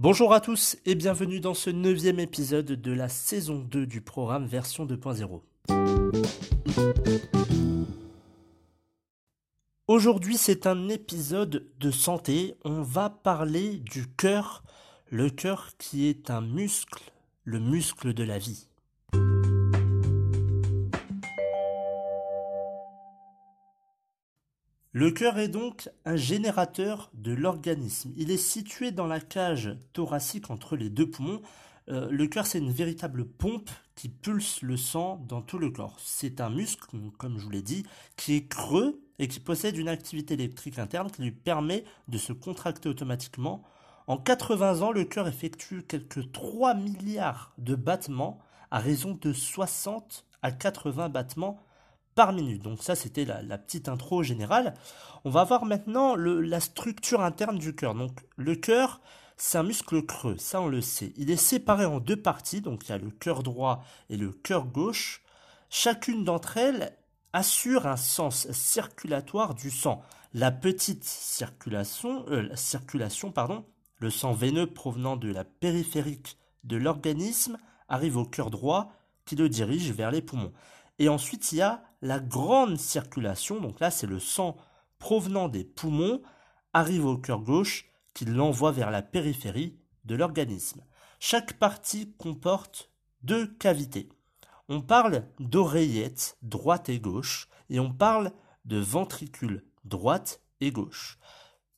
Bonjour à tous et bienvenue dans ce neuvième épisode de la saison 2 du programme version 2.0. Aujourd'hui c'est un épisode de santé, on va parler du cœur, le cœur qui est un muscle, le muscle de la vie. Le cœur est donc un générateur de l'organisme. Il est situé dans la cage thoracique entre les deux poumons. Euh, le cœur, c'est une véritable pompe qui pulse le sang dans tout le corps. C'est un muscle, comme je vous l'ai dit, qui est creux et qui possède une activité électrique interne qui lui permet de se contracter automatiquement. En 80 ans, le cœur effectue quelques 3 milliards de battements à raison de 60 à 80 battements par minute. Donc ça, c'était la, petite intro générale. On va voir maintenant la structure interne du cœur. Donc le cœur, c'est un muscle creux, ça on le sait. Il est séparé en deux parties, donc il y a le cœur droit et le cœur gauche. Chacune d'entre elles assure un sens circulatoire du sang. La petite circulation, euh, circulation pardon, le sang veineux provenant de la périphérique de l'organisme arrive au cœur droit qui le dirige vers les poumons. Et ensuite, il y a la grande circulation, donc là c'est le sang provenant des poumons, arrive au cœur gauche qui l'envoie vers la périphérie de l'organisme. Chaque partie comporte deux cavités. On parle d'oreillette droite et gauche et on parle de ventricule droite et gauche.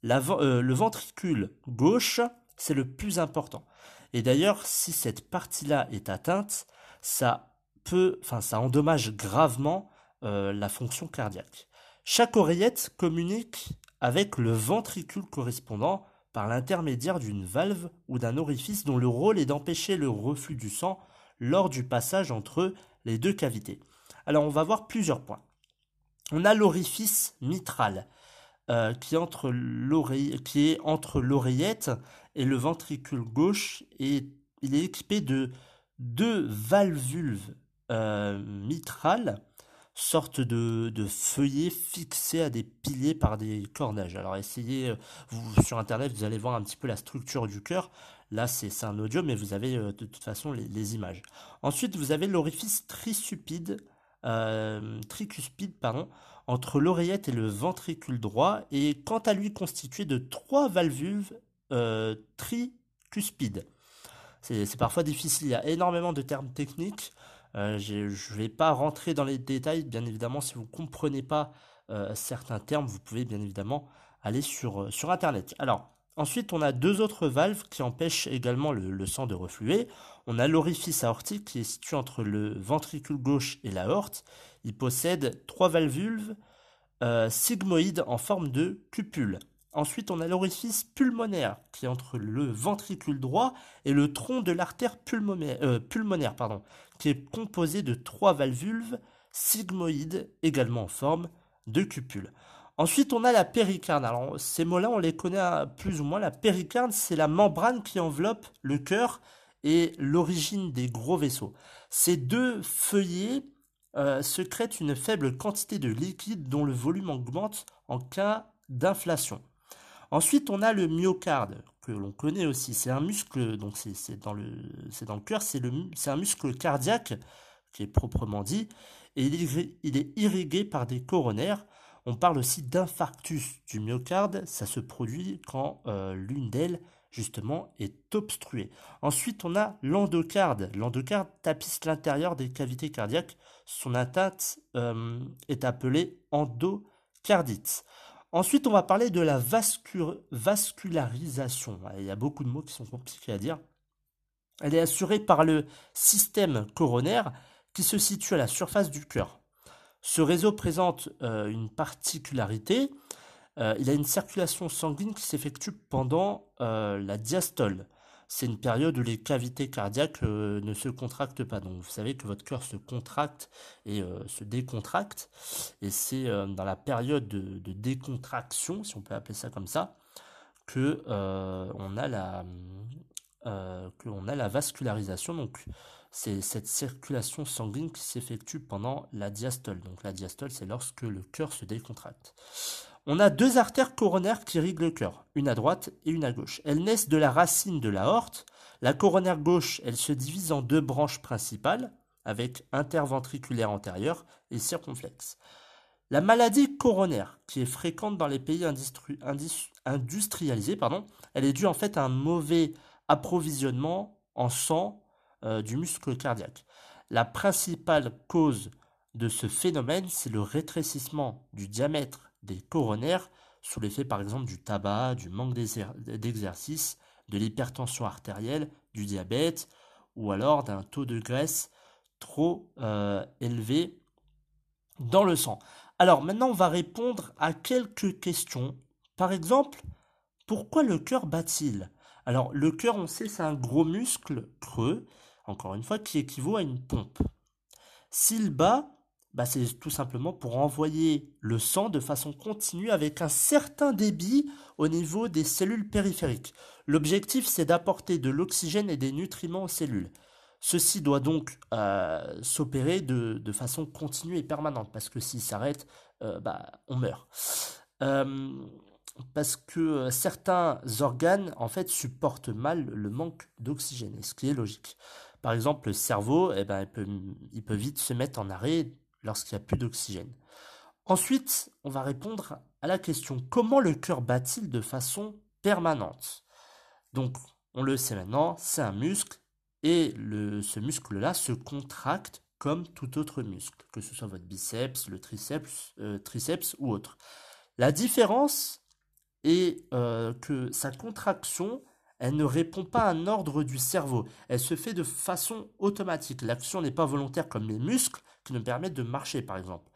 Euh, le ventricule gauche, c'est le plus important. Et d'ailleurs, si cette partie-là est atteinte, ça enfin ça endommage gravement euh, la fonction cardiaque. Chaque oreillette communique avec le ventricule correspondant par l'intermédiaire d'une valve ou d'un orifice dont le rôle est d'empêcher le reflux du sang lors du passage entre les deux cavités. Alors on va voir plusieurs points. On a l'orifice mitral euh, qui, est entre l'oreillette et le ventricule gauche et il est équipé de deux valvules euh, mitrale, sorte de, de feuillet fixé à des piliers par des cordages. Alors essayez, euh, sur internet, vous allez voir un petit peu la structure du cœur. Là, c'est un audio, mais vous avez euh, de toute façon les, images. Ensuite, vous avez l'orifice trisupide, tricuspide, pardon, entre l'oreillette et le ventricule droit, et quant à lui constitué de trois valvules tricuspides. C'est parfois difficile, il y a énormément de termes techniques. Euh, je ne vais pas rentrer dans les détails, bien évidemment, si vous ne comprenez pas euh, certains termes, vous pouvez bien évidemment aller sur, euh, Internet. Ensuite, on a deux autres valves qui empêchent également le, sang de refluer. On a l'orifice aortique qui est situé entre le ventricule gauche et l'aorte. Il possède trois valvules sigmoïdes en forme de cupule. Ensuite, on a l'orifice pulmonaire qui est entre le ventricule droit et le tronc de l'artère pulmonaire, euh, qui est composé de trois valvules sigmoïdes également en forme de cupule. Ensuite, on a la péricarde. Alors, ces mots-là, on les connaît plus ou moins. La péricarde, c'est la membrane qui enveloppe le cœur et l'origine des gros vaisseaux. Ces deux feuillets euh, secrètent une faible quantité de liquide dont le volume augmente en cas d'inflation. Ensuite, on a le myocarde, que l'on connaît aussi. C'est un muscle, donc c'est dans, le, cœur, c'est un muscle cardiaque, qui est proprement dit, et il est, irrigué par des coronaires. On parle aussi d'infarctus du myocarde, ça se produit quand euh, l'une d'elles, justement, est obstruée. Ensuite, on a l'endocarde. L'endocarde tapisse l'intérieur des cavités cardiaques. Son atteinte euh, est appelée endocardite. Ensuite, on va parler de la vascularisation. Il y a beaucoup de mots qui sont compliqués à dire. Elle est assurée par le système coronaire qui se situe à la surface du cœur. Ce réseau présente une particularité, il a une circulation sanguine qui s'effectue pendant la diastole c'est une période où les cavités cardiaques euh, ne se contractent pas. Donc vous savez que votre cœur se contracte et euh, se décontracte. Et c'est euh, dans la période de, décontraction, si on peut appeler ça comme ça, que on a la que on a la vascularisation. Donc c'est cette circulation sanguine qui s'effectue pendant la diastole. Donc la diastole, c'est lorsque le cœur se décontracte. On a deux artères coronaires qui irriguent le cœur, une à droite et une à gauche. Elles naissent de la racine de la horte. La coronaire gauche, elle se divise en deux branches principales, avec interventriculaire antérieur et circonflexe. La maladie coronaire, qui est fréquente dans les pays industrialisés, pardon, elle est due en fait à un mauvais approvisionnement en sang euh, du muscle cardiaque. La principale cause de ce phénomène, c'est le rétrécissement du diamètre des coronaires sous l'effet par exemple du tabac, du manque d'exercice, de l'hypertension artérielle, du diabète ou alors d'un taux de graisse trop euh, élevé dans le sang. Alors maintenant on va répondre à quelques questions. Par exemple, pourquoi le cœur bat-il? Alors le cœur on sait c'est un gros muscle creux, encore une fois, qui équivaut à une pompe. S'il bat, bah, c'est tout simplement pour envoyer le sang de façon continue avec un certain débit au niveau des cellules périphériques. L'objectif, c'est d'apporter de l'oxygène et des nutriments aux cellules. Ceci doit donc euh, s'opérer de, façon continue et permanente, parce que s'il s'arrête, euh, bah, on meurt. Euh, parce que certains organes, en fait, supportent mal le manque d'oxygène, ce qui est logique. Par exemple, le cerveau, eh ben, il peut vite se mettre en arrêt lorsqu'il n'y a plus d'oxygène. Ensuite, on va répondre à la question comment le cœur bat-il de façon permanente? Donc, on le sait maintenant, c'est un muscle et ce muscle-là se contracte comme tout autre muscle, que ce soit votre biceps, le triceps, euh, triceps ou autre. La différence est euh, que sa contraction, elle ne répond pas à un ordre du cerveau. Elle se fait de façon automatique. L'action n'est pas volontaire comme les muscles qui nous permettent de marcher, par exemple.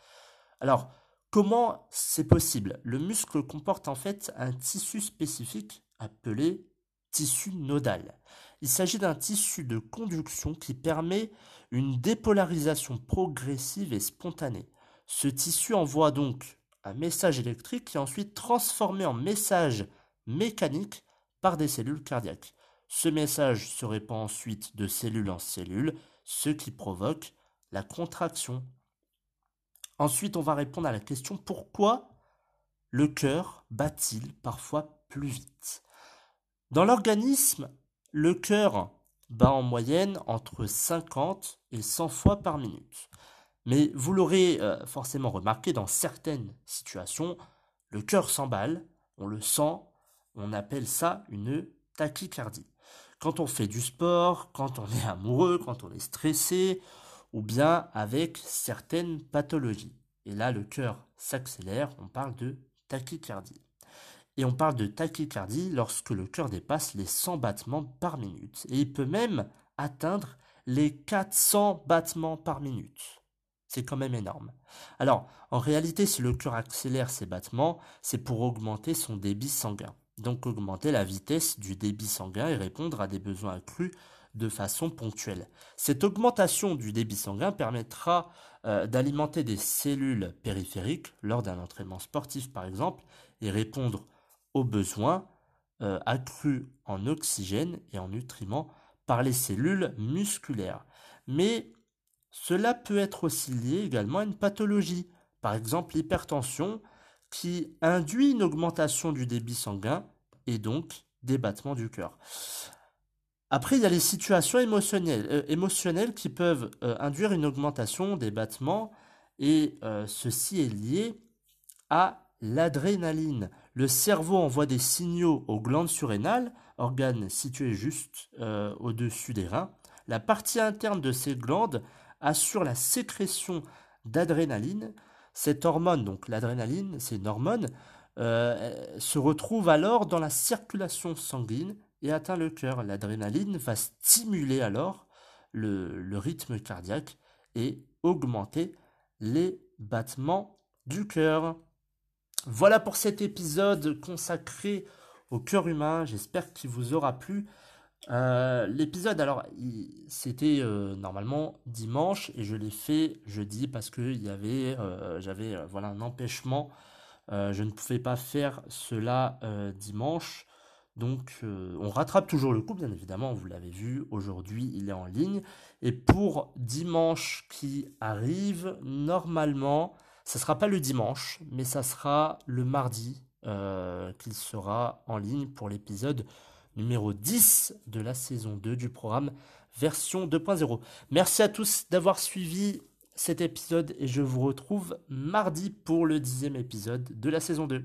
Alors, comment c'est possible? Le muscle comporte en fait un tissu spécifique appelé tissu nodal. Il s'agit d'un tissu de conduction qui permet une dépolarisation progressive et spontanée. Ce tissu envoie donc un message électrique qui est ensuite transformé en message mécanique par des cellules cardiaques. Ce message se répand ensuite de cellule en cellule, ce qui provoque la contraction. Ensuite, on va répondre à la question pourquoi le cœur bat-il parfois plus vite? Dans l'organisme, le cœur bat en moyenne entre 50 et 100 fois par minute. Mais vous l'aurez euh, forcément remarqué, dans certaines situations, le cœur s'emballe, on le sent, on appelle ça une tachycardie. Quand on fait du sport, quand on est amoureux, quand on est stressé, ou bien avec certaines pathologies. Et là, le cœur s'accélère, on parle de tachycardie. Et on parle de tachycardie lorsque le cœur dépasse les 100 battements par minute. Et il peut même atteindre les 400 battements par minute. C'est quand même énorme. Alors, en réalité, si le cœur accélère ses battements, c'est pour augmenter son débit sanguin. Donc augmenter la vitesse du débit sanguin et répondre à des besoins accrus de façon ponctuelle. Cette augmentation du débit sanguin permettra euh, d'alimenter des cellules périphériques lors d'un entraînement sportif par exemple et répondre aux besoins euh, accrus en oxygène et en nutriments par les cellules musculaires. Mais cela peut être aussi lié également à une pathologie, par exemple l'hypertension, qui induit une augmentation du débit sanguin et donc des battements du cœur. Après, il y a les situations émotionnelles, euh, qui peuvent euh, induire une augmentation des battements et euh, ceci est lié à l'adrénaline. Le cerveau envoie des signaux aux glandes surrénales, organes situés juste au-dessus des reins. La partie interne de ces glandes assure la sécrétion d'adrénaline. Cette hormone, donc l'adrénaline, c'est une hormone, se retrouve alors dans la circulation sanguine et atteint le cœur. L'adrénaline va stimuler alors le, rythme cardiaque et augmenter les battements du cœur. Voilà pour cet épisode consacré au cœur humain. J'espère qu'il vous aura plu. Euh, l'épisode, alors, c'était euh, normalement dimanche et je l'ai fait jeudi parce que y euh, j'avais voilà un empêchement. je ne pouvais pas faire cela dimanche. Donc, on rattrape toujours le coup, bien évidemment. Vous l'avez vu, aujourd'hui, il est en ligne. Et pour dimanche qui arrive, normalement, ce sera pas le dimanche, mais ça sera le mardi qu'il sera en ligne pour l'épisode numéro 10 de la saison 2 du programme version 2.0. Merci à tous d'avoir suivi cet épisode et je vous retrouve mardi pour le dixième épisode de la saison 2.